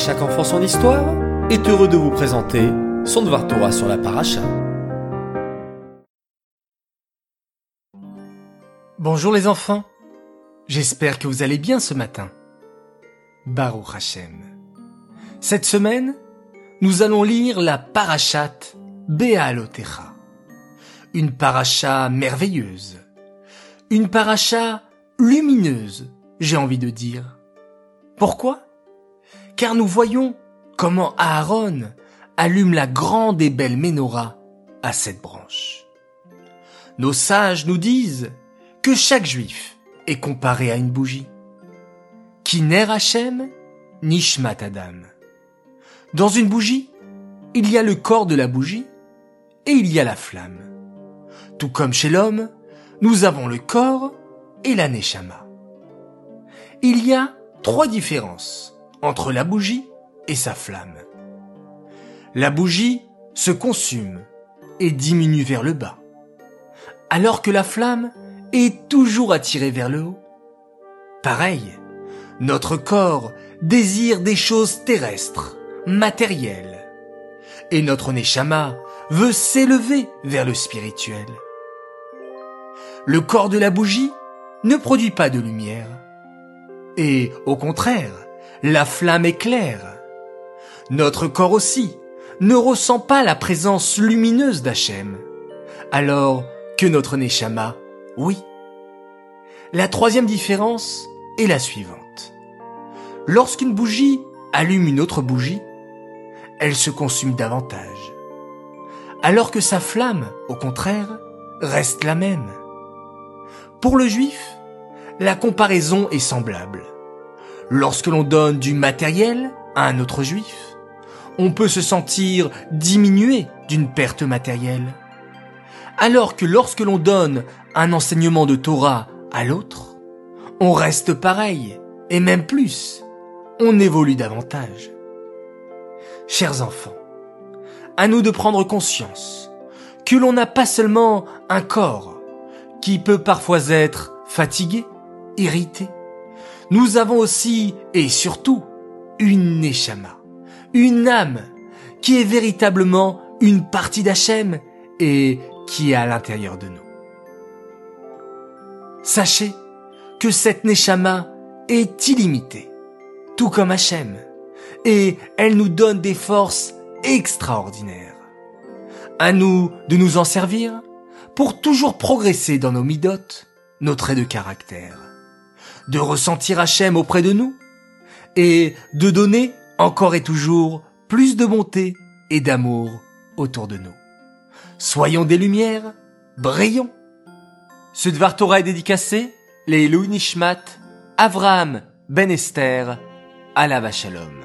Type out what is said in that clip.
chaque enfant son histoire est heureux de vous présenter son Dvar Torah sur la paracha. Bonjour les enfants, j'espère que vous allez bien ce matin. Baruch Hashem. Cette semaine, nous allons lire la parachat Be'alotecha. Une paracha merveilleuse. Une paracha lumineuse, j'ai envie de dire. Pourquoi? Car nous voyons comment Aaron allume la grande et belle menorah à cette branche. Nos sages nous disent que chaque juif est comparé à une bougie. Kiner Hashem, Nishmat Adam. Dans une bougie, il y a le corps de la bougie et il y a la flamme. Tout comme chez l'homme, nous avons le corps et la neshama. Il y a trois différences entre la bougie et sa flamme. La bougie se consume et diminue vers le bas, alors que la flamme est toujours attirée vers le haut. Pareil, notre corps désire des choses terrestres, matérielles, et notre neshama veut s'élever vers le spirituel. Le corps de la bougie ne produit pas de lumière, et au contraire, la flamme est claire. Notre corps aussi ne ressent pas la présence lumineuse d'Hachem, alors que notre Neshama, oui. La troisième différence est la suivante. Lorsqu'une bougie allume une autre bougie, elle se consume davantage, alors que sa flamme, au contraire, reste la même. Pour le juif, la comparaison est semblable. Lorsque l'on donne du matériel à un autre juif, on peut se sentir diminué d'une perte matérielle. Alors que lorsque l'on donne un enseignement de Torah à l'autre, on reste pareil, et même plus, on évolue davantage. Chers enfants, à nous de prendre conscience que l'on n'a pas seulement un corps qui peut parfois être fatigué, irrité. Nous avons aussi et surtout une Neshama, une âme qui est véritablement une partie d'Hachem et qui est à l'intérieur de nous. Sachez que cette Neshama est illimitée, tout comme Hachem, et elle nous donne des forces extraordinaires. À nous de nous en servir pour toujours progresser dans nos midotes, nos traits de caractère, de ressentir Hachem auprès de nous, et de donner encore et toujours plus de bonté et d'amour autour de nous. Soyons des lumières, brillons. Ce Dvar Torah est dédicacé, les Nishmat, Avraham Ben Esther, Alava Shalom.